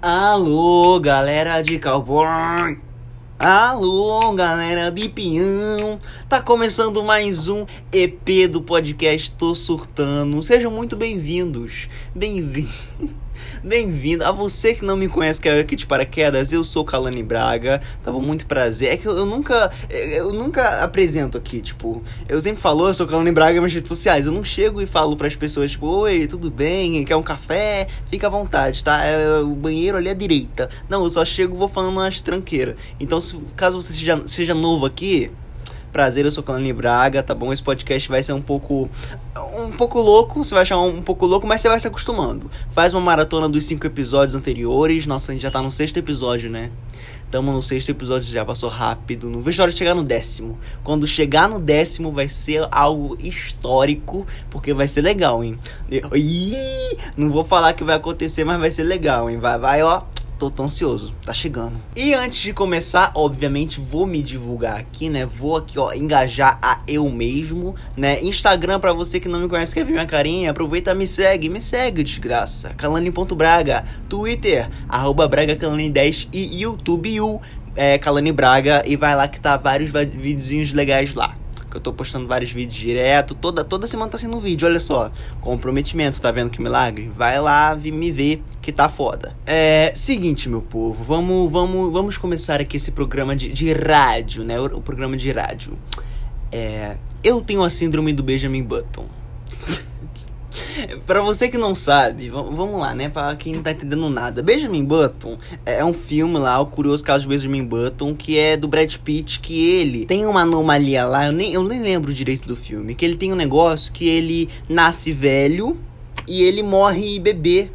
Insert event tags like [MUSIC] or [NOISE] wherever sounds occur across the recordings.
Alô, galera de cowboy. Alô, galera de peão. Tá começando mais um EP do podcast Tô Surtando. Sejam muito bem-vindos. Bem-vindos. [LAUGHS] Bem-vindo a você que não me conhece, que é aqui de paraquedas. Eu sou Kalani Braga. Tava muito prazer. É que eu, eu, nunca eu nunca apresento aqui, tipo, eu sempre falo, eu sou Kalani Braga nas redes sociais. Eu não chego e falo para as pessoas, tipo, oi, tudo bem? Quer um café? Fica à vontade, tá? É, o banheiro ali à direita. Não, eu só chego vou falando umas tranqueiras. Então, se, caso você seja, seja novo aqui, Prazer, eu sou Calani Braga, tá bom? Esse podcast vai ser um pouco. um pouco louco, você vai achar um pouco louco, mas você vai se acostumando. Faz uma maratona dos cinco episódios anteriores. Nossa, a gente já tá no sexto episódio, né? Tamo no sexto episódio, já passou rápido. Não vejo a hora de chegar no décimo. Quando chegar no décimo vai ser algo histórico, porque vai ser legal, hein? Ih, não vou falar que vai acontecer, mas vai ser legal, hein? Vai, vai, ó tô tão ansioso, tá chegando. E antes de começar, obviamente, vou me divulgar aqui, né? Vou aqui, ó, engajar a eu mesmo, né? Instagram, pra você que não me conhece, quer ver minha carinha, aproveita me segue, me segue, desgraça. Calani.braga, Twitter, arroba BragaCalani10 e YouTube, é, Calani Braga, e vai lá que tá vários videozinhos legais lá que eu tô postando vários vídeos direto. Toda, toda semana tá sendo um vídeo, olha só. Comprometimento, tá vendo que milagre? Vai lá me ver que tá foda. É. Seguinte, meu povo, vamos, vamos, vamos começar aqui esse programa de, de rádio, né? O, o programa de rádio. É. Eu tenho a síndrome do Benjamin Button. [LAUGHS] [LAUGHS] pra você que não sabe, vamos lá, né? Pra quem não tá entendendo nada. Benjamin Button é um filme lá, o curioso caso de Benjamin Button, que é do Brad Pitt, que ele tem uma anomalia lá, eu nem, eu nem lembro direito do filme, que ele tem um negócio que ele nasce velho e ele morre bebê.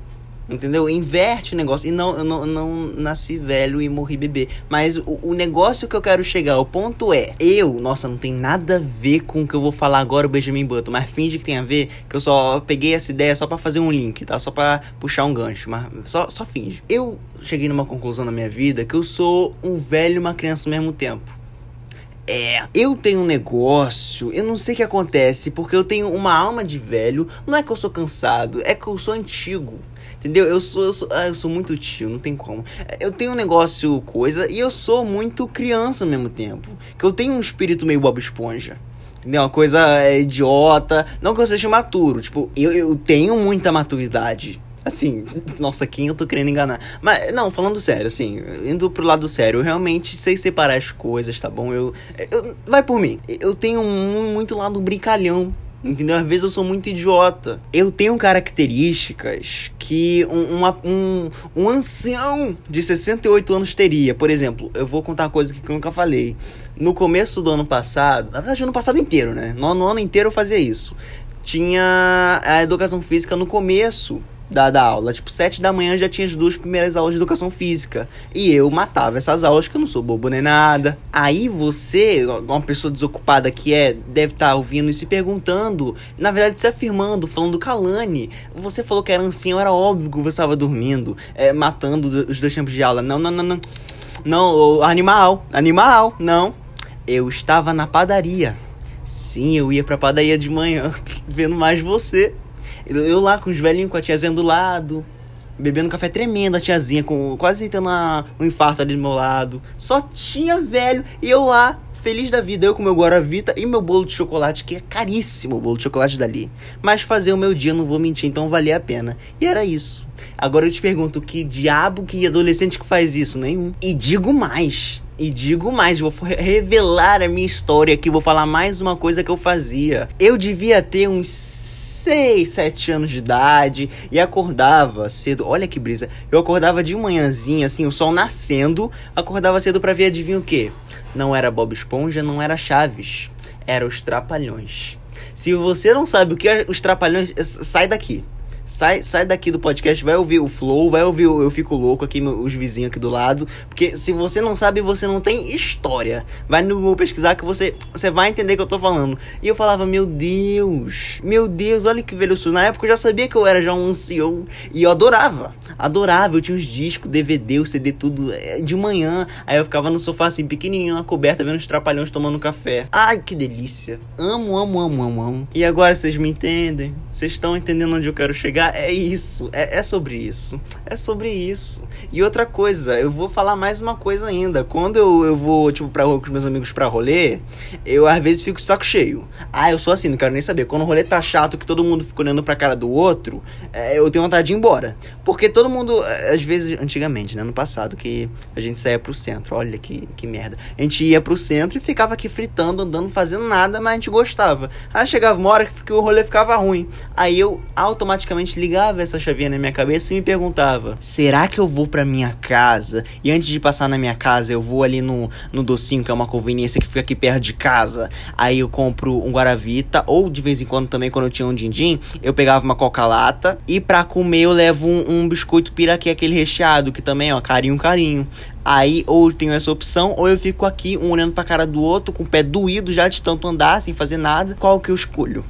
Entendeu? Inverte o negócio. E não, eu não, não nasci velho e morri bebê. Mas o, o, negócio que eu quero chegar, o ponto é: eu, nossa, não tem nada a ver com o que eu vou falar agora, o Benjamin Button. Mas finge que tem a ver, que eu só peguei essa ideia só para fazer um link, tá? Só para puxar um gancho. Mas só, só finge. Eu cheguei numa conclusão na minha vida que eu sou um velho e uma criança ao mesmo tempo. É, eu tenho um negócio, eu não sei o que acontece, porque eu tenho uma alma de velho. Não é que eu sou cansado, é que eu sou antigo. Entendeu? Eu sou, eu sou, ah, eu sou muito tio, não tem como. Eu tenho um negócio coisa e eu sou muito criança ao mesmo tempo. Que eu tenho um espírito meio Bob Esponja. Entendeu? Uma coisa é, idiota. Não que eu seja maturo. Tipo, eu, eu tenho muita maturidade. Assim, [LAUGHS] nossa, quem eu tô querendo enganar? Mas, não, falando sério, assim, indo pro lado sério, eu realmente sei separar as coisas, tá bom? Eu. eu vai por mim. Eu tenho muito lado brincalhão Entendeu? Às vezes eu sou muito idiota. Eu tenho características que um, uma, um, um ancião de 68 anos teria. Por exemplo, eu vou contar uma coisa que eu nunca falei. No começo do ano passado, na verdade, no ano passado inteiro, né? No, no ano inteiro eu fazia isso. Tinha a educação física no começo da, da aula. Tipo, sete da manhã já tinha as duas primeiras aulas de educação física. E eu matava essas aulas, que eu não sou bobo nem nada. Aí você, uma pessoa desocupada que é, deve estar tá ouvindo e se perguntando, na verdade se afirmando, falando Kalani, você falou que era ancião, era óbvio que você estava dormindo, é, matando os dois tempos de aula. Não, não, não, não. Não, animal, animal, não. Eu estava na padaria. Sim, eu ia pra padaria de manhã, [LAUGHS] vendo mais você. Eu lá com os velhinhos, com a tiazinha do lado, bebendo café tremendo, a tiazinha com quase tendo uma, um infarto ali do meu lado. Só tinha velho e eu lá, feliz da vida, eu com meu Guaravita e meu bolo de chocolate, que é caríssimo o bolo de chocolate dali. Mas fazer o meu dia, não vou mentir, então valia a pena. E era isso. Agora eu te pergunto, que diabo que adolescente que faz isso? Nenhum. E digo mais. E digo mais, vou revelar a minha história aqui, vou falar mais uma coisa que eu fazia. Eu devia ter uns 6, 7 anos de idade e acordava cedo. Olha que brisa. Eu acordava de manhãzinha, assim, o sol nascendo, acordava cedo para ver adivinha o quê? Não era Bob Esponja, não era Chaves, era os Trapalhões. Se você não sabe o que é os Trapalhões, sai daqui. Sai, sai daqui do podcast, vai ouvir o Flow, vai ouvir o Eu Fico Louco aqui, os vizinhos aqui do lado. Porque se você não sabe, você não tem história. Vai no Google pesquisar que você, você vai entender o que eu tô falando. E eu falava, meu Deus, meu Deus, olha que velho sou. Na época eu já sabia que eu era já um ancião. E eu adorava, adorava. Eu tinha os discos, DVD, o CD, tudo é, de manhã. Aí eu ficava no sofá assim, pequenininho, na coberta, vendo os trapalhões tomando café. Ai, que delícia. Amo, amo, amo, amo, amo. E agora vocês me entendem? Vocês estão entendendo onde eu quero chegar? É isso. É, é sobre isso. É sobre isso. E outra coisa, eu vou falar mais uma coisa ainda. Quando eu, eu vou, tipo, pra rua com os meus amigos pra rolê, eu às vezes fico de saco cheio. Ah, eu sou assim, não quero nem saber. Quando o rolê tá chato, que todo mundo fica olhando pra cara do outro, é, eu tenho vontade de ir embora. Porque todo mundo, é, às vezes, antigamente, né? No passado, que a gente saía pro centro. Olha que, que merda. A gente ia pro centro e ficava aqui fritando, andando, fazendo nada, mas a gente gostava. Aí chegava uma hora que o rolê ficava ruim. Aí eu automaticamente ligava essa chavinha na minha cabeça e me perguntava: será que eu vou pra minha casa? E antes de passar na minha casa, eu vou ali no, no docinho, que é uma conveniência que fica aqui perto de casa. Aí eu compro um Guaravita, ou de vez em quando também, quando eu tinha um din-din, eu pegava uma coca-lata. E pra comer eu levo um, um biscoito piraquê, aquele recheado, que também, ó, carinho, carinho. Aí, ou eu tenho essa opção, ou eu fico aqui, um olhando pra cara do outro, com o pé doído já de tanto andar, sem fazer nada. Qual que eu escolho?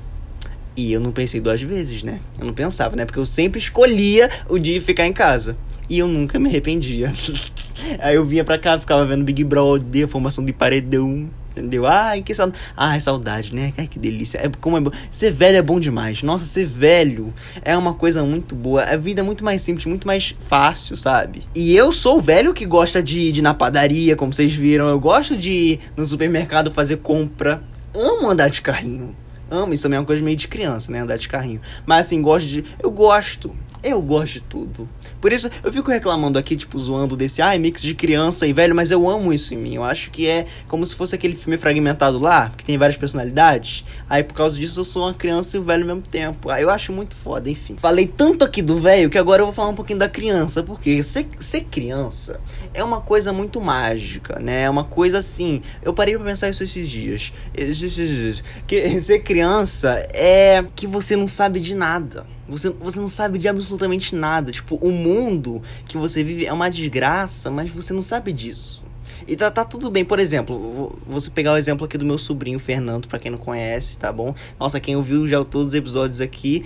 E eu não pensei duas vezes, né? Eu não pensava, né? Porque eu sempre escolhia o dia ficar em casa. E eu nunca me arrependia. [LAUGHS] Aí eu vinha pra cá, ficava vendo Big Brother, formação de paredão. Entendeu? Ai, que saudade. Ai, saudade, né? Ai, que delícia. É, como é. Ser velho é bom demais. Nossa, ser velho é uma coisa muito boa. A vida é muito mais simples, muito mais fácil, sabe? E eu sou o velho que gosta de, de ir na padaria, como vocês viram. Eu gosto de ir no supermercado fazer compra. Amo andar de carrinho. Amo, isso é uma coisa meio de criança, né? Andar de carrinho. Mas assim, gosto de. Eu gosto. Eu gosto de tudo. Por isso, eu fico reclamando aqui, tipo, zoando desse, ai, ah, mix de criança e velho, mas eu amo isso em mim. Eu acho que é como se fosse aquele filme fragmentado lá, que tem várias personalidades. Aí, por causa disso, eu sou uma criança e o velho ao mesmo tempo. Aí eu acho muito foda, enfim. Falei tanto aqui do velho que agora eu vou falar um pouquinho da criança, porque ser, ser criança é uma coisa muito mágica, né? É uma coisa assim. Eu parei pra pensar isso esses dias. Esses dias. Que ser criança é que você não sabe de nada. Você, você não sabe de absolutamente nada. Tipo, o mundo que você vive é uma desgraça, mas você não sabe disso. E tá, tá tudo bem. Por exemplo, vou, você pegar o exemplo aqui do meu sobrinho Fernando, para quem não conhece, tá bom? Nossa, quem ouviu já todos os episódios aqui,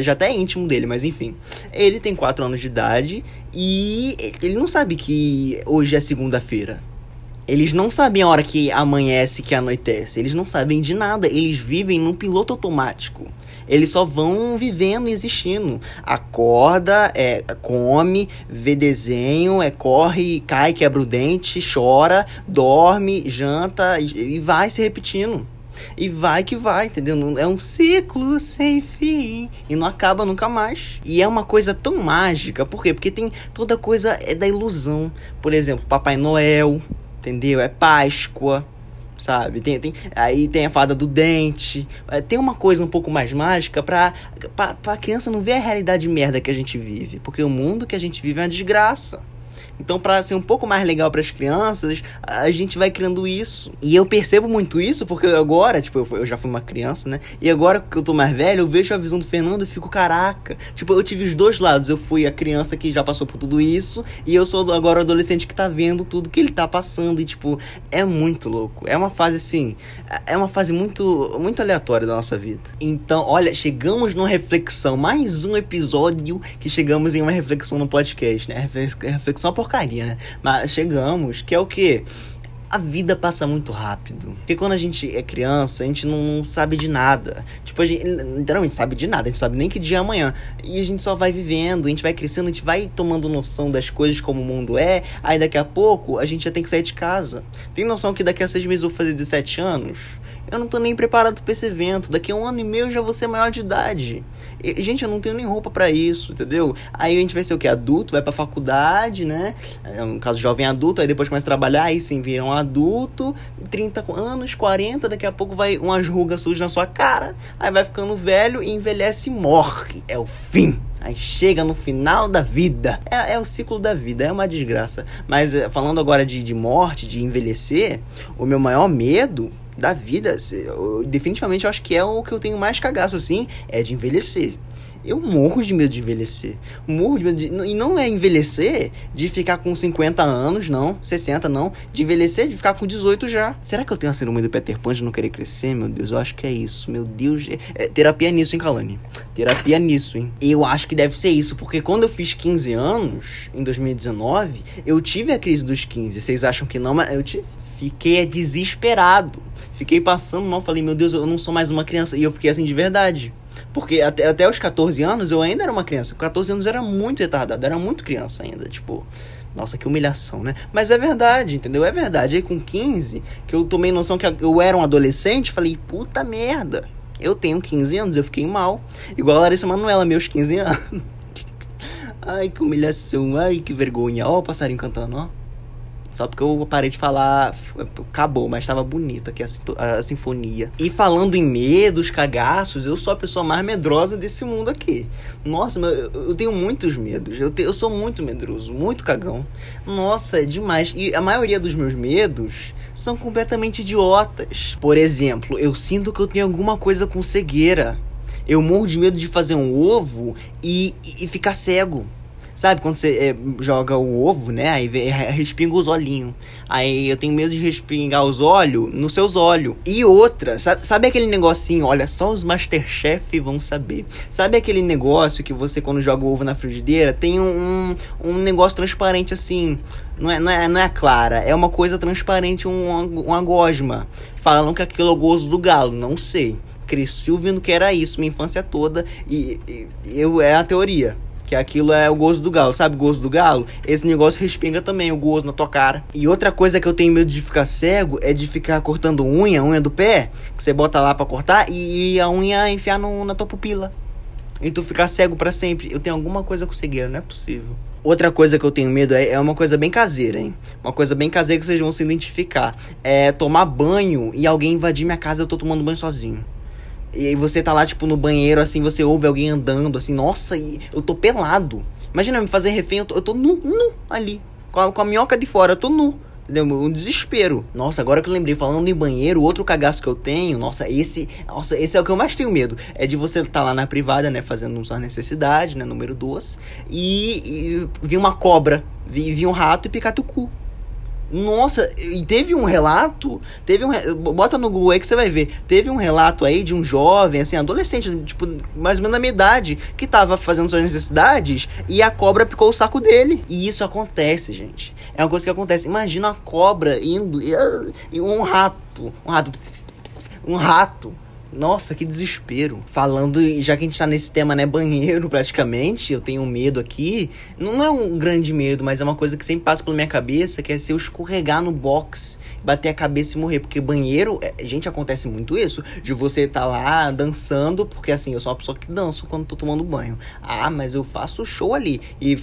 já até é íntimo dele, mas enfim. Ele tem 4 anos de idade e ele não sabe que hoje é segunda-feira. Eles não sabem a hora que amanhece, que anoitece. Eles não sabem de nada. Eles vivem num piloto automático. Eles só vão vivendo e existindo. Acorda, é, come, vê desenho, é, corre, cai, quebra o dente, chora, dorme, janta e, e vai se repetindo. E vai que vai, entendeu? É um ciclo sem fim. E não acaba nunca mais. E é uma coisa tão mágica. Por quê? Porque tem toda coisa é da ilusão. Por exemplo, Papai Noel, entendeu? É Páscoa sabe? Tem, tem, aí tem a fada do dente. É, tem uma coisa um pouco mais mágica pra, pra, pra criança não ver a realidade merda que a gente vive. Porque o mundo que a gente vive é uma desgraça. Então, para ser um pouco mais legal para as crianças, a gente vai criando isso. E eu percebo muito isso porque agora, tipo, eu, eu, já fui uma criança, né? E agora que eu tô mais velho, eu vejo a visão do Fernando e fico, caraca. Tipo, eu tive os dois lados. Eu fui a criança que já passou por tudo isso, e eu sou agora o adolescente que tá vendo tudo que ele tá passando. E, tipo, é muito louco. É uma fase assim. É uma fase muito, muito aleatória da nossa vida. Então, olha, chegamos numa reflexão. Mais um episódio que chegamos em uma reflexão no podcast, né? Reflexão por porcaria, né? Mas chegamos, que é o que? a vida passa muito rápido. Porque quando a gente é criança, a gente não, sabe de nada. Tipo, a gente literalmente sabe de nada, a gente sabe nem que dia é amanhã. E a gente só vai vivendo, a gente vai crescendo, a gente vai tomando noção das coisas como o mundo é. Aí daqui a pouco a gente já tem que sair de casa. Tem noção que daqui a seis meses eu vou fazer 17 anos? Eu não tô nem preparado pra esse evento. Daqui a um ano e meio eu já vou ser maior de idade. E, gente, eu não tenho nem roupa para isso, entendeu? Aí a gente vai ser o que? Adulto, vai pra faculdade, né? É um caso jovem adulto, aí depois começa a trabalhar, aí sim vira um adulto, 30 anos, 40, daqui a pouco vai umas rugas sujas na sua cara, aí vai ficando velho e envelhece e morre. É o fim. Aí chega no final da vida. É, é, o ciclo da vida, é uma desgraça. Mas é, falando agora de, de morte, de envelhecer, o meu maior medo da vida, eu, definitivamente eu acho que é o que eu tenho mais cagaço assim, é de envelhecer. Eu morro de medo de envelhecer. Morro de medo de. E não é envelhecer de ficar com 50 anos, não. 60, não. De envelhecer de ficar com 18 já. Será que eu tenho a síndrome do Peter Pan de não querer crescer? Meu Deus, eu acho que é isso. Meu Deus. É, é, terapia nisso, hein, Kalani? Terapia nisso, hein? Eu acho que deve ser isso, porque quando eu fiz 15 anos, em 2019, eu tive a crise dos 15. Vocês acham que não, mas eu tive. Fiquei desesperado. Fiquei passando mal, falei, meu Deus, eu não sou mais uma criança. E eu fiquei assim de verdade. Porque até, até os 14 anos eu ainda era uma criança. Com 14 anos era muito retardado, era muito criança ainda, tipo. Nossa, que humilhação, né? Mas é verdade, entendeu? É verdade. Aí com 15, que eu tomei noção que eu era um adolescente, falei, puta merda. Eu tenho 15 anos, eu fiquei mal. Igual a Larissa Manoela, meus 15 anos. [LAUGHS] Ai, que humilhação. Ai, que vergonha. Ó o passarinho cantando, ó. Só porque eu parei de falar, acabou, mas estava bonita aqui a, a, sinfonia. E falando em medos, cagaços, eu sou a pessoa mais medrosa desse mundo aqui. Nossa, eu, tenho muitos medos. Eu, eu sou muito medroso, muito cagão. Nossa, é demais. E a maioria dos meus medos são completamente idiotas. Por exemplo, eu sinto que eu tenho alguma coisa com cegueira. Eu morro de medo de fazer um ovo e, e, e ficar cego. Sabe quando você é, joga o ovo, né? Aí respinga os olhinhos. Aí eu tenho medo de respingar os olhos nos seus olhos. E outra, sabe, sabe aquele negocinho? Olha, só os Masterchef vão saber. Sabe aquele negócio que você, quando joga o ovo na frigideira, tem um, um, um negócio transparente assim. Não é, não, é, não é clara, é uma coisa transparente, um, uma gosma. Falam que aquilo é o gozo do galo, não sei. Cresci ouvindo que era isso minha infância toda e, e eu é a teoria. Que aquilo é o gozo do galo. Sabe o gozo do galo? Esse negócio respinga também o gozo na tua cara. E outra coisa que eu tenho medo de ficar cego é de ficar cortando unha, unha do pé, que você bota lá para cortar e a unha enfiar no, na tua pupila. E tu ficar cego para sempre. Eu tenho alguma coisa com cegueira, não é possível. Outra coisa que eu tenho medo é, é uma coisa bem caseira, hein? Uma coisa bem caseira que vocês vão se identificar. É tomar banho e alguém invadir minha casa e eu tô tomando banho sozinho. E aí você tá lá, tipo, no banheiro, assim, você ouve alguém andando, assim, nossa, e eu tô pelado. Imagina me fazer refém, eu tô, eu tô nu, nu, ali. Com a, com a minhoca de fora, eu tô nu. Entendeu? Um desespero. Nossa, agora que eu lembrei, falando em banheiro, outro cagaço que eu tenho, nossa, esse. Nossa, esse é o que eu mais tenho medo. É de você tá lá na privada, né? Fazendo sua necessidade, né? Número 2. E, e vir uma cobra, vir, vir um rato e picar teu cu. Nossa, e teve um relato, teve um, bota no Google aí que você vai ver. Teve um relato aí de um jovem, assim, adolescente, tipo, mais ou menos da minha idade, que tava fazendo suas necessidades e a cobra picou o saco dele. E isso acontece, gente. É uma coisa que acontece. Imagina a cobra indo e um rato, um rato, um rato nossa, que desespero. Falando, já que a gente tá nesse tema, né, banheiro praticamente, eu tenho medo aqui. Não é um grande medo, mas é uma coisa que sempre passa pela minha cabeça, que é se eu escorregar no box bater a cabeça e morrer. Porque banheiro, é, gente, acontece muito isso. De você tá lá dançando, porque assim, eu sou uma pessoa que danço quando tô tomando banho. Ah, mas eu faço show ali. E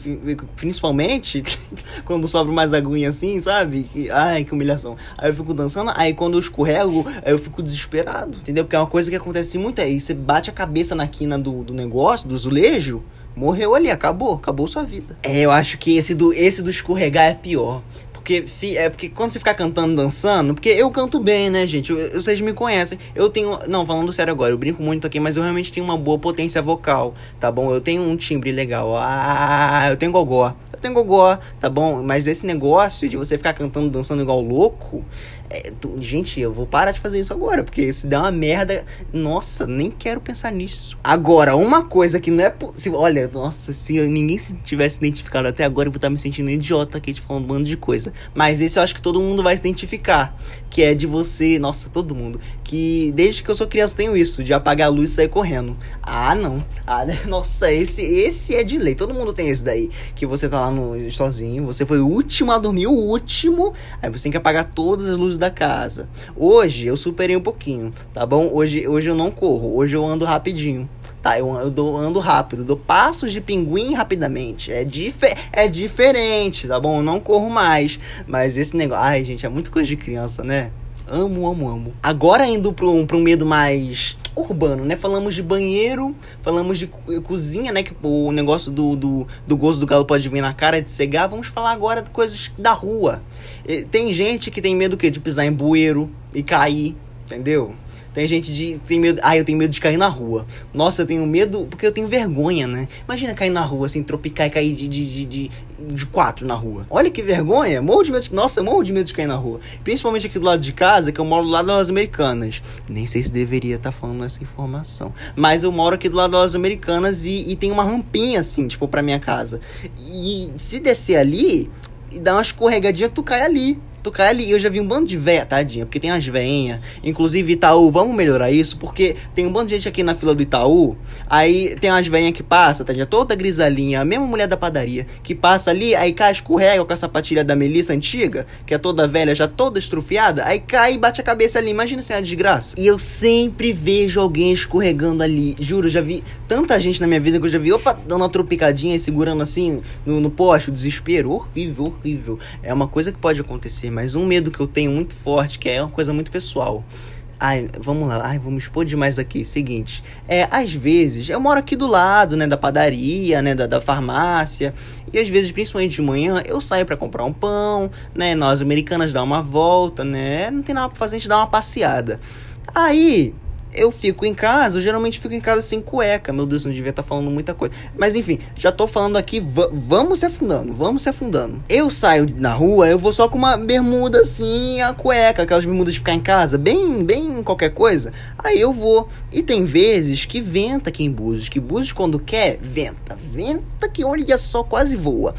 principalmente [LAUGHS] quando sobra mais aguinha assim, sabe? Ai, que humilhação. Aí eu fico dançando, aí quando eu escorrego, eu fico desesperado. Entendeu? Porque é uma coisa que acontece muito aí. Você bate a cabeça na quina do, do negócio, do azulejo. Morreu ali, acabou, acabou sua vida. É, eu acho que esse do, esse do escorregar é pior. Porque, é porque quando você ficar cantando, dançando, porque eu canto bem, né, gente? Eu, vocês me conhecem. Eu tenho. Não, falando sério agora, eu brinco muito aqui, mas eu realmente tenho uma boa potência vocal, tá bom? Eu tenho um timbre legal. Ah, eu tenho gogó. Eu tenho gogó, tá bom? Mas esse negócio de você ficar cantando, dançando igual louco, é, tu, gente, eu vou parar de fazer isso agora, porque se der uma merda, nossa, nem quero pensar nisso. Agora, uma coisa que não é possível. Olha, nossa, se ninguém se tivesse identificado até agora, eu vou estar me sentindo idiota aqui de falando um bando de coisa. Mas esse eu acho que todo mundo vai se identificar. Que é de você, nossa, todo mundo. Que desde que eu sou criança tenho isso, de apagar a luz e sair correndo. Ah, não. Ah, [LAUGHS] nossa, esse, esse é de lei. Todo mundo tem esse daí. Que você tá lá no, sozinho, você foi o último a dormir, o último. Aí você tem que apagar todas as luzes da casa. Hoje eu superei um pouquinho, tá bom? Hoje, hoje eu não corro, hoje eu ando rapidinho. Tá, eu, eu dou, ando rápido, dou passos de pinguim rapidamente. É, dife é diferente, tá bom? Eu não corro mais. Mas esse negócio. Ai, gente, é muito coisa de criança, né? Amo, amo, amo. Agora indo para um, um medo mais urbano, né? Falamos de banheiro, falamos de cozinha, né? Que o negócio do, do, do gosto do galo pode vir na cara de cegar. Vamos falar agora de coisas da rua. Tem gente que tem medo que de pisar em bueiro e cair, entendeu? Tem gente de. Tem medo. Ah, eu tenho medo de cair na rua. Nossa, eu tenho medo. Porque eu tenho vergonha, né? Imagina cair na rua, assim, tropicar e cair de, de, de, de, de quatro na rua. Olha que vergonha. Morro de medo Nossa, morro de medo de cair na rua. Principalmente aqui do lado de casa, que eu moro do lado das americanas. Nem sei se deveria estar tá falando essa informação. Mas eu moro aqui do lado das americanas e, e tem uma rampinha, assim, tipo, pra minha casa. E se descer ali e dar uma escorregadinha, tu cai ali. Tu cai ali, eu já vi um bando de véia, tadinha, porque tem umas veinhas. Inclusive, Itaú, vamos melhorar isso, porque tem um bando de gente aqui na fila do Itaú. Aí tem umas veinhas que passa, tadinha, toda grisalinha, a mesma mulher da padaria, que passa ali, aí cai, escorrega com a sapatilha da Melissa antiga, que é toda velha, já toda estrufiada, aí cai e bate a cabeça ali. Imagina se é uma desgraça. E eu sempre vejo alguém escorregando ali. Juro, já vi tanta gente na minha vida que eu já vi, opa, dando uma tropicadinha e segurando assim no, no poste, o desespero. Horrível, horrível. É uma coisa que pode acontecer, mas um medo que eu tenho muito forte, que é uma coisa muito pessoal. Ai, vamos lá, ai, vamos expor demais aqui. Seguinte, é, às vezes, eu moro aqui do lado, né, da padaria, né, da, da farmácia, e às vezes, principalmente de manhã, eu saio para comprar um pão, né, nós americanas dá uma volta, né, não tem nada pra fazer, a gente dá uma passeada. Aí, eu fico em casa, eu geralmente fico em casa sem cueca. Meu Deus, não devia estar tá falando muita coisa. Mas enfim, já tô falando aqui, vamos se afundando, vamos se afundando. Eu saio na rua, eu vou só com uma bermuda assim, a cueca, aquelas bermudas de ficar em casa, bem, bem qualquer coisa. Aí eu vou. E tem vezes que venta aqui em Búzios, que Búzios quando quer, venta. Venta que olha só, quase voa.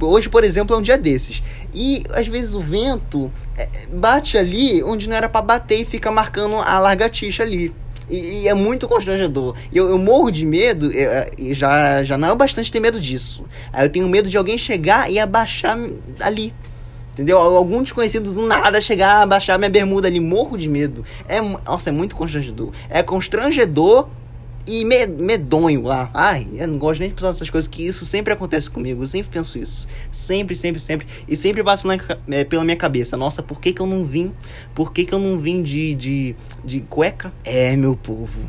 Hoje, por exemplo, é um dia desses. E às vezes o vento é, bate ali onde não era para bater e fica marcando a largatixa ali. E, e é muito constrangedor. Eu, eu morro de medo, e já, já não é bastante ter medo disso. Aí eu tenho medo de alguém chegar e abaixar ali. Entendeu? Algum desconhecido do nada chegar, abaixar minha bermuda ali, morro de medo. É, nossa, é muito constrangedor. É constrangedor e medonho lá. Ai, eu não gosto nem de pensar nessas coisas, que isso sempre acontece comigo. Eu sempre penso isso. Sempre, sempre, sempre. E sempre passa pela, é, pela minha cabeça. Nossa, por que, que eu não vim? Por que, que eu não vim de, de, de cueca? É, meu povo.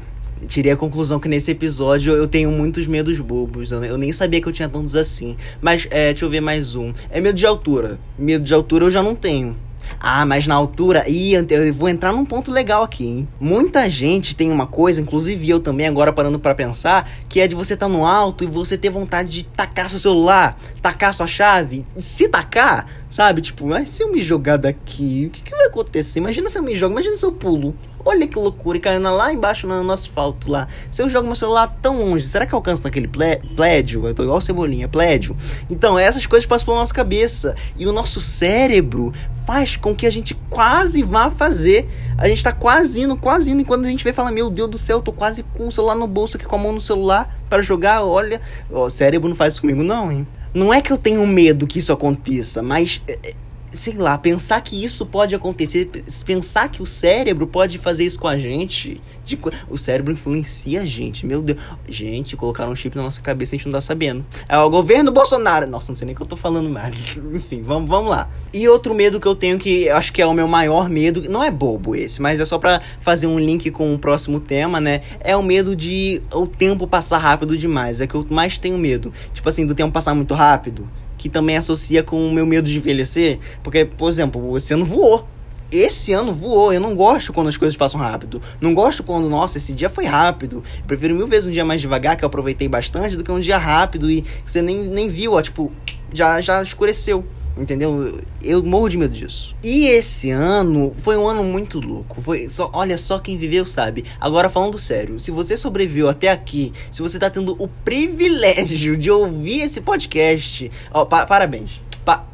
Tirei a conclusão que nesse episódio eu tenho muitos medos bobos. Eu nem sabia que eu tinha tantos assim. Mas, é, deixa eu ver mais um. É medo de altura. Medo de altura eu já não tenho. Ah, mas na altura. Ih, eu vou entrar num ponto legal aqui, hein? Muita gente tem uma coisa, inclusive eu também, agora parando para pensar, que é de você estar tá no alto e você ter vontade de tacar seu celular, tacar sua chave. Se tacar, sabe? Tipo, mas se eu me jogar daqui, o que, que vai acontecer? Imagina se eu me jogo, imagina se eu pulo. Olha que loucura, e caindo lá embaixo no, no, asfalto lá. Se eu jogo meu celular tão longe, será que eu alcanço naquele plédio? Eu tô igual cebolinha, plédio. Então, essas coisas passam pela nossa cabeça. E o nosso cérebro faz com que a gente quase vá fazer. A gente tá quase indo, quase indo. E quando a gente vê, fala: Meu Deus do céu, eu tô quase com o celular no bolso aqui, com a mão no celular para jogar. Olha, o cérebro não faz isso comigo, não, hein? Não é que eu tenho medo que isso aconteça, mas é, é, sei lá, pensar que isso pode acontecer, pensar que o cérebro pode fazer isso com a gente, de, o cérebro influencia a gente, meu Deus. Gente, colocaram um chip na nossa cabeça e a gente não tá sabendo. É o governo Bolsonaro. Nossa, não sei nem o que eu tô falando mais. [LAUGHS] Enfim, vamos, vamos lá. E outro medo que eu tenho, que acho que é o meu maior medo, não é bobo esse, mas é só para fazer um link com o próximo tema, né? É o medo de o tempo passar rápido demais. É que eu mais tenho medo. Tipo assim, do tempo passar muito rápido que também associa com o meu medo de envelhecer. Porque, por exemplo, esse ano voou. Esse ano voou. Eu não gosto quando as coisas passam rápido. Não gosto quando, nossa, esse dia foi rápido. Eu prefiro mil vezes um dia mais devagar, que eu aproveitei bastante, do que um dia rápido e você nem, nem viu, ó, tipo, já, já escureceu. Entendeu? Eu morro de medo disso. E esse ano foi um ano muito louco. Foi só, olha só quem viveu sabe. Agora falando sério, se você sobreviveu até aqui, se você tá tendo o privilégio de ouvir esse podcast, ó, pa parabéns. Pa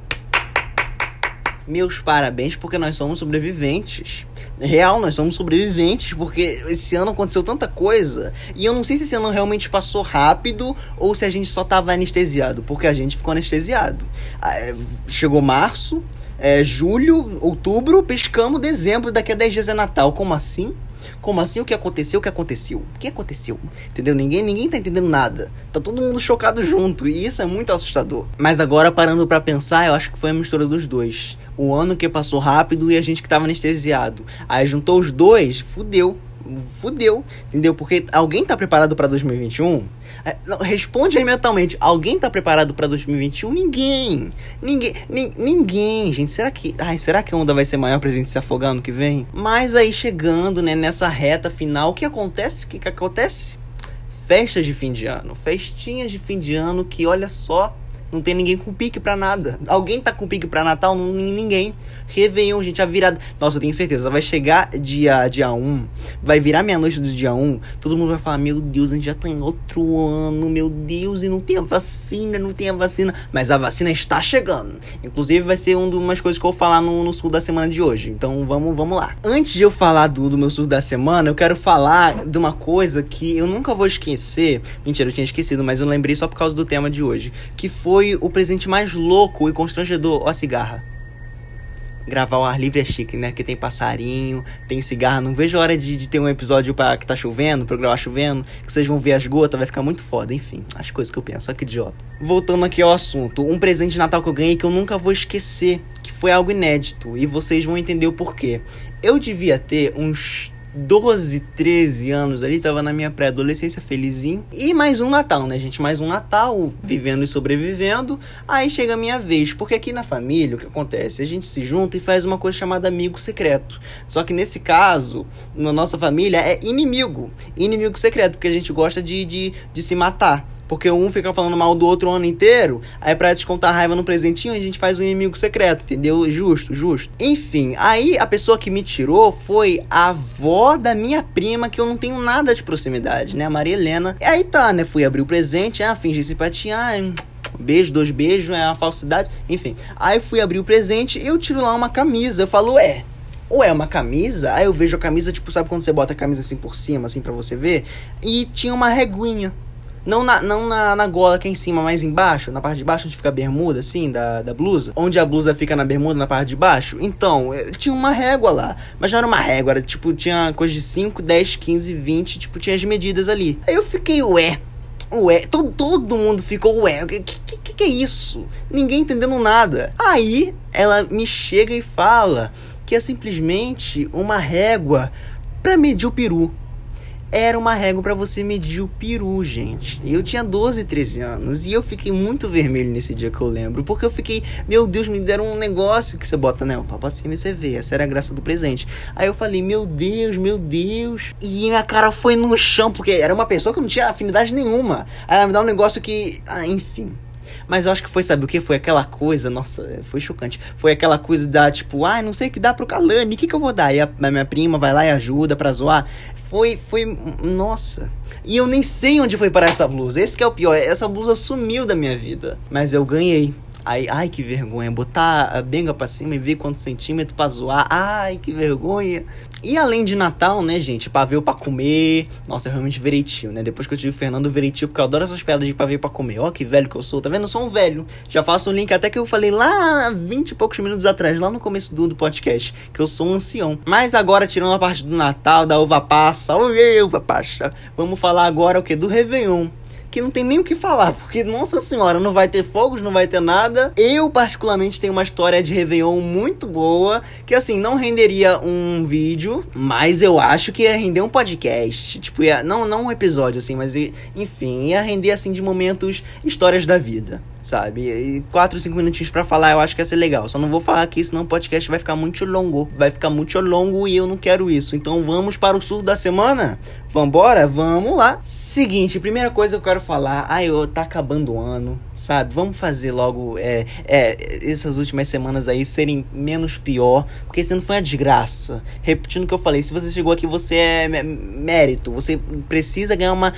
Meus parabéns porque nós somos sobreviventes. Real, nós somos sobreviventes, porque esse ano aconteceu tanta coisa. E eu não sei se esse ano realmente passou rápido ou se a gente só tava anestesiado, porque a gente ficou anestesiado. Ah, é, chegou março, é, julho, outubro, pescamos dezembro, daqui a 10 dias é Natal. Como assim? Como assim? O que aconteceu? O que aconteceu? O que aconteceu? Entendeu? Ninguém, ninguém tá entendendo nada. Tá todo mundo chocado junto e isso é muito assustador. Mas agora parando para pensar, eu acho que foi a mistura dos dois o ano que passou rápido e a gente que tava anestesiado. Aí juntou os dois, fudeu. Fudeu, entendeu? Porque alguém tá preparado para 2021? É, não, responde aí mentalmente. Alguém tá preparado para 2021? Ninguém. Ninguém. Ni, ninguém, gente. Será que. Ai, será que a onda vai ser maior pra gente se afogar no que vem? Mas aí chegando, né, nessa reta final, o que acontece? O que, que acontece? Festas de fim de ano. Festinhas de fim de ano que, olha só, Não tem ninguém com pique pra nada. Alguém tá com pique pra Natal? Não, ninguém. Réveillon, gente, a virada. Nossa, eu tenho certeza. Vai chegar dia, dia 1, vai virar meia-noite do dia 1. Todo mundo vai falar: Meu Deus, a gente já tá em outro ano, meu Deus, e não tem a vacina, não tem a vacina. Mas a vacina está chegando. Inclusive, vai ser uma das coisas que eu vou falar no, no sul da semana de hoje. Então vamos, vamos lá. Antes de eu falar do, do meu sul da semana, eu quero falar de uma coisa que eu nunca vou esquecer. Mentira, eu tinha esquecido, mas eu lembrei só por causa do tema de hoje. Que foi o presente mais louco e constrangedor. Ó, cigarra gravar ao ar livre é chique, né? Que tem passarinho, tem cigarro. Não vejo a hora de, de ter um episódio para que tá chovendo, pra gravar chovendo, que vocês vão ver as gotas, vai ficar muito foda. Enfim, as coisas que eu penso, só que idiota. Voltando aqui ao assunto, um presente de Natal que eu ganhei que eu nunca vou esquecer, que foi algo inédito, e vocês vão entender o porquê. Eu devia ter uns 12, 13 anos ali, tava na minha pré-adolescência felizinho. E mais um Natal, né, gente? Mais um Natal, vivendo e sobrevivendo. Aí chega a minha vez, porque aqui na família o que acontece? A gente se junta e faz uma coisa chamada amigo secreto. Só que nesse caso, na nossa família, é inimigo. Inimigo secreto, porque a gente gosta de, de, de se matar. Porque um fica falando mal do outro o ano inteiro. Aí pra descontar raiva no presentinho, a gente faz um inimigo secreto, entendeu? Justo, justo. Enfim, aí a pessoa que me tirou foi a avó da minha prima, que eu não tenho nada de proximidade, né? A Maria Helena. E aí tá, né? Fui abrir o presente, ah, fingi simpatia, ah, beijo, dois beijos, é uma falsidade. Enfim, aí fui abrir o presente e eu tiro lá uma camisa. Eu falo, é. Ou é uma camisa, aí eu vejo a camisa, tipo, sabe quando você bota a camisa assim por cima, assim, para você ver? E tinha uma reguinha. Não na, não na, na gola aqui em cima, mas embaixo, na parte de baixo onde fica a bermuda, assim, da, da blusa. Onde a blusa fica na bermuda, na parte de baixo. Então, eh, tinha uma régua lá. Mas não era uma régua, era tipo, tinha coisa de 5, 10, 15, 20, tipo, tinha as medidas ali. Aí eu fiquei, ué. Ué, todo, todo mundo ficou, ué, o que, que, que é isso? Ninguém entendendo nada. Aí ela me chega e fala que é simplesmente uma régua para medir o peru era uma régua para você medir o peru, gente. Eu tinha 12, 13 anos e eu fiquei muito vermelho nesse dia que eu lembro, porque eu fiquei, meu Deus, me deram um negócio que você bota, o papo acima e você vê, essa era a graça do presente. Aí eu falei, meu Deus, meu Deus. E minha cara foi no chão, porque era uma pessoa que não tinha afinidade nenhuma. Aí ela me dá um negócio que, ah, enfim. Mas eu acho que foi, sabe o que? Foi aquela coisa, nossa, foi chocante. Foi aquela coisa da, tipo, ai, ah, não sei o que dá pro Kalani, o que, que eu vou dar? E a, a, minha prima vai lá e ajuda pra zoar. Foi, foi, nossa. E eu nem sei onde foi parar essa blusa. Esse que é o pior, essa blusa sumiu da minha vida. Mas eu ganhei. Aí, ai, que vergonha. Botar a benga pra cima e ver quantos centímetros pra zoar. Ai, que vergonha. E além de Natal, né, gente? Pavê pra comer. Nossa, eu realmente virei tio, né? Depois que eu tive o Fernando, eu virei tio, porque eu adoro essas pedras de pavê pra comer. Ó, que velho que eu sou. Tá vendo? Eu sou um velho. Já faço o link até que eu falei lá 20 e poucos minutos atrás, lá no começo do, do podcast, que eu sou um ancião. Mas agora, tirando a parte do Natal, da uva passa. Oi, uva passa. Vamos falar agora o que? Do Réveillon que não tem nem o que falar, porque, nossa senhora, não vai ter fogos, não vai ter nada. Eu, particularmente, tenho uma história de Réveillon muito boa, que assim, não renderia um vídeo, mas eu acho que ia render um podcast. Tipo, ia, não, não um episódio, assim, mas enfim, ia render assim de momentos, histórias da vida sabe? E 4, 5 minutinhos para falar, eu acho que ia ser legal. Só não vou falar aqui, senão o podcast vai ficar muito longo. Vai ficar muito longo e eu não quero isso. Então vamos para o surto da semana? Vambora? Vamos lá. Seguinte, primeira coisa que eu quero falar. Ai, eu tá acabando o ano, sabe? Vamos fazer logo é, é, essas últimas semanas aí serem menos pior. Porque senão foi uma desgraça. Repetindo o que eu falei, se você chegou aqui, você é mérito. Você precisa ganhar uma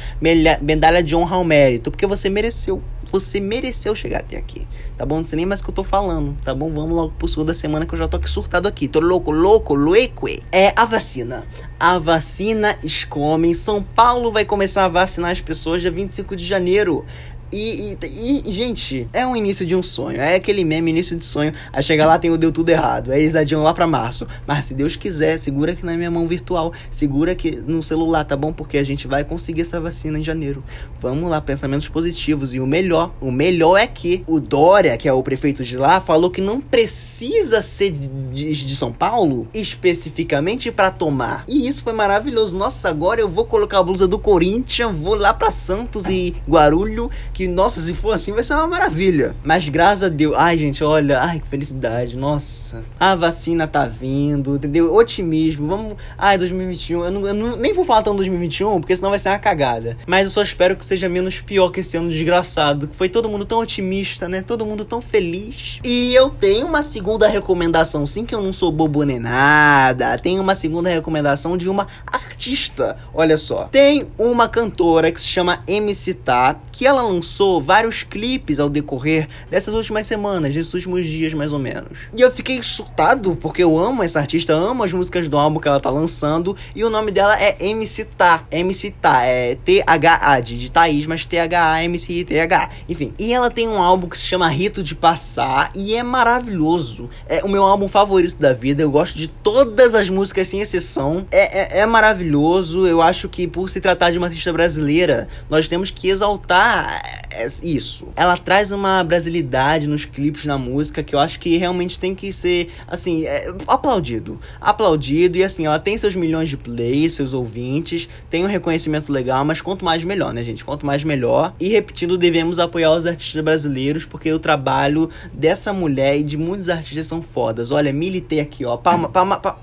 medalha de honra ao mérito. Porque você mereceu. Você mereceu chegar até aqui, tá bom? Não sei nem mais o que eu tô falando, tá bom? Vamos logo pro sul da semana que eu já tô aqui surtado aqui. Tô louco, louco, louco. É a vacina. A vacina escome. São Paulo vai começar a vacinar as pessoas dia 25 de janeiro. E, e, e, gente, é um início de um sonho. É aquele meme, início de sonho. Aí chega lá, tem o deu tudo errado. Aí eles adiam lá pra março. Mas se Deus quiser, segura aqui na minha mão virtual. Segura aqui no celular, tá bom? Porque a gente vai conseguir essa vacina em janeiro. Vamos lá, pensamentos positivos. E o melhor, o melhor é que o Dória, que é o prefeito de lá, falou que não precisa ser de, de São Paulo especificamente para tomar. E isso foi maravilhoso. Nossa, agora eu vou colocar a blusa do Corinthians, vou lá para Santos e Guarulho que, nossa, se for assim vai ser uma maravilha. Mas graças a Deus, ai gente, olha, ai que felicidade, nossa. A vacina tá vindo, entendeu? Otimismo, vamos. Ai, 2021, eu, não, eu não, nem vou falar tão 2021, porque senão vai ser uma cagada. Mas eu só espero que seja menos pior que esse ano desgraçado, que foi todo mundo tão otimista, né? Todo mundo tão feliz. E eu tenho uma segunda recomendação, sim, que eu não sou bobo nem nada. Tenho uma segunda recomendação de uma artista. Olha só. Tem uma cantora que se chama MC Tá, que ela lançou vários clipes ao decorrer dessas últimas semanas, desses últimos dias mais ou menos. E eu fiquei surtado, porque eu amo essa artista, amo as músicas do álbum que ela tá lançando, e o nome dela é MC Tá. MC Tá, é T-H-A, de, de Thaís, mas T-H-A-M-C-I-T-H. Enfim. E ela tem um álbum que se chama Rito de Passar, e é maravilhoso. É o meu álbum favorito da vida, eu gosto de todas as músicas sem exceção. É, é, é maravilhoso, eu acho que por se tratar de uma artista brasileira, nós temos que exaltar é, isso. Ela traz uma brasilidade nos clipes, na música, que eu acho que realmente tem que ser, assim, é, aplaudido. Aplaudido, e assim, ela tem seus milhões de plays, seus ouvintes, tem um reconhecimento legal, mas quanto mais melhor, né, gente? Quanto mais melhor. E repetindo, devemos apoiar os artistas brasileiros, porque o trabalho dessa mulher e de muitos artistas são fodas. Olha, militei aqui, ó. Palma, palma, palma.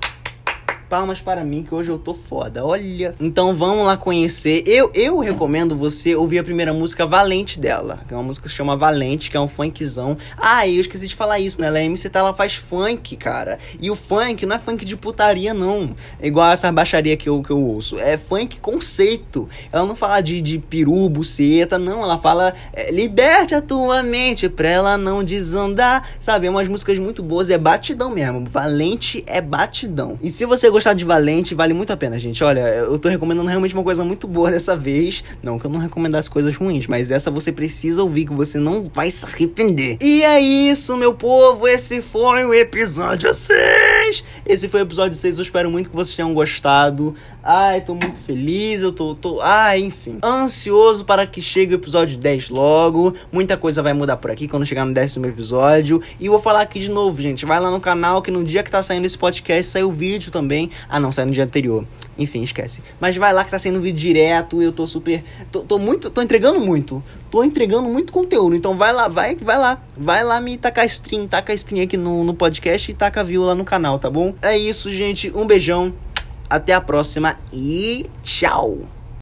Palmas para mim que hoje eu tô foda. Olha. Então vamos lá conhecer. Eu, eu recomendo você ouvir a primeira música Valente dela. Que é uma música que se chama Valente, que é um funkzão. Ah, eu esqueci de falar isso, né? Ela é MC, tá, ela faz funk, cara. E o funk não é funk de putaria, não. É igual essa baixaria que eu, que eu ouço. É funk conceito. Ela não fala de, de peru, buceta, não. Ela fala é, liberte a tua mente pra ela não desandar. Sabe? É umas músicas muito boas. É batidão mesmo. Valente é batidão. E se você gostar de Valente, vale muito a pena, gente. Olha, eu tô recomendando realmente uma coisa muito boa dessa vez. Não que eu não recomendasse coisas ruins, mas essa você precisa ouvir que você não vai se arrepender. E é isso, meu povo. Esse foi o episódio 6. Esse foi o episódio 6. Eu espero muito que vocês tenham gostado. Ai, tô muito feliz. Eu tô, tô. Ah, enfim. Ansioso para que chegue o episódio 10 logo. Muita coisa vai mudar por aqui quando chegar no décimo episódio. E vou falar aqui de novo, gente. Vai lá no canal que no dia que tá saindo esse podcast saiu o vídeo Ah, não, saiu no dia anterior. Enfim, esquece. Mas vai lá que tá saindo vídeo direto. Eu tô super. Tô, tô muito. Tô entregando muito. Tô entregando muito conteúdo. Então vai lá, vai, vai lá. Vai lá me tacar stream. Taca stream aqui no, no podcast e taca view lá no canal, tá bom? É isso, gente. Um beijão. Até a próxima e tchau!